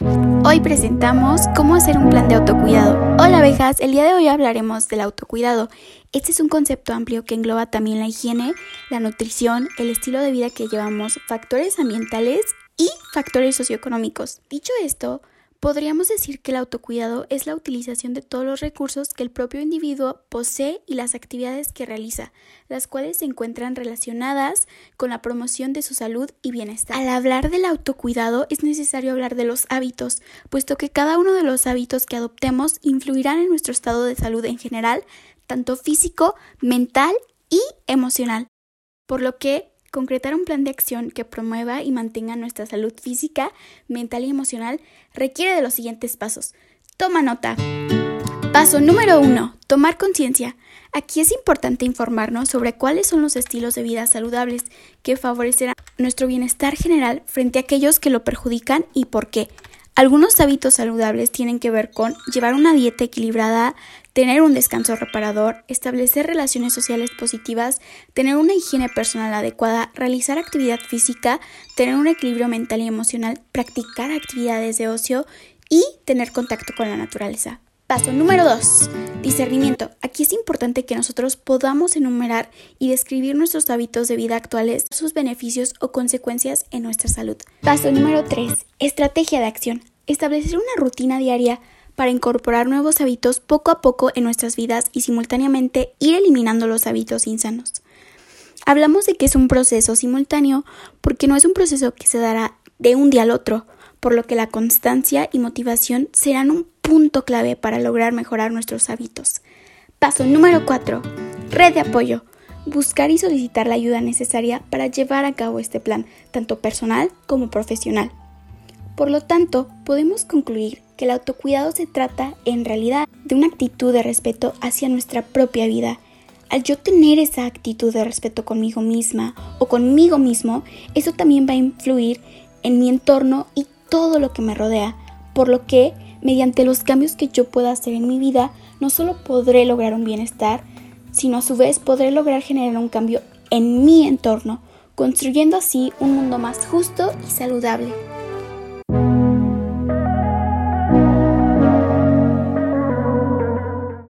Hoy presentamos cómo hacer un plan de autocuidado. Hola abejas, el día de hoy hablaremos del autocuidado. Este es un concepto amplio que engloba también la higiene, la nutrición, el estilo de vida que llevamos, factores ambientales y factores socioeconómicos. Dicho esto, Podríamos decir que el autocuidado es la utilización de todos los recursos que el propio individuo posee y las actividades que realiza, las cuales se encuentran relacionadas con la promoción de su salud y bienestar. Al hablar del autocuidado es necesario hablar de los hábitos, puesto que cada uno de los hábitos que adoptemos influirán en nuestro estado de salud en general, tanto físico, mental y emocional. Por lo que Concretar un plan de acción que promueva y mantenga nuestra salud física, mental y emocional requiere de los siguientes pasos. Toma nota. Paso número 1. Tomar conciencia. Aquí es importante informarnos sobre cuáles son los estilos de vida saludables que favorecerán nuestro bienestar general frente a aquellos que lo perjudican y por qué. Algunos hábitos saludables tienen que ver con llevar una dieta equilibrada, tener un descanso reparador, establecer relaciones sociales positivas, tener una higiene personal adecuada, realizar actividad física, tener un equilibrio mental y emocional, practicar actividades de ocio y tener contacto con la naturaleza. Paso número 2. Discernimiento. Aquí es importante que nosotros podamos enumerar y describir nuestros hábitos de vida actuales, sus beneficios o consecuencias en nuestra salud. Paso número 3. Estrategia de acción. Establecer una rutina diaria para incorporar nuevos hábitos poco a poco en nuestras vidas y simultáneamente ir eliminando los hábitos insanos. Hablamos de que es un proceso simultáneo porque no es un proceso que se dará de un día al otro, por lo que la constancia y motivación serán un punto clave para lograr mejorar nuestros hábitos. Paso número 4. Red de apoyo. Buscar y solicitar la ayuda necesaria para llevar a cabo este plan, tanto personal como profesional. Por lo tanto, podemos concluir que el autocuidado se trata, en realidad, de una actitud de respeto hacia nuestra propia vida. Al yo tener esa actitud de respeto conmigo misma o conmigo mismo, eso también va a influir en mi entorno y todo lo que me rodea, por lo que mediante los cambios que yo pueda hacer en mi vida, no solo podré lograr un bienestar, sino a su vez podré lograr generar un cambio en mi entorno, construyendo así un mundo más justo y saludable.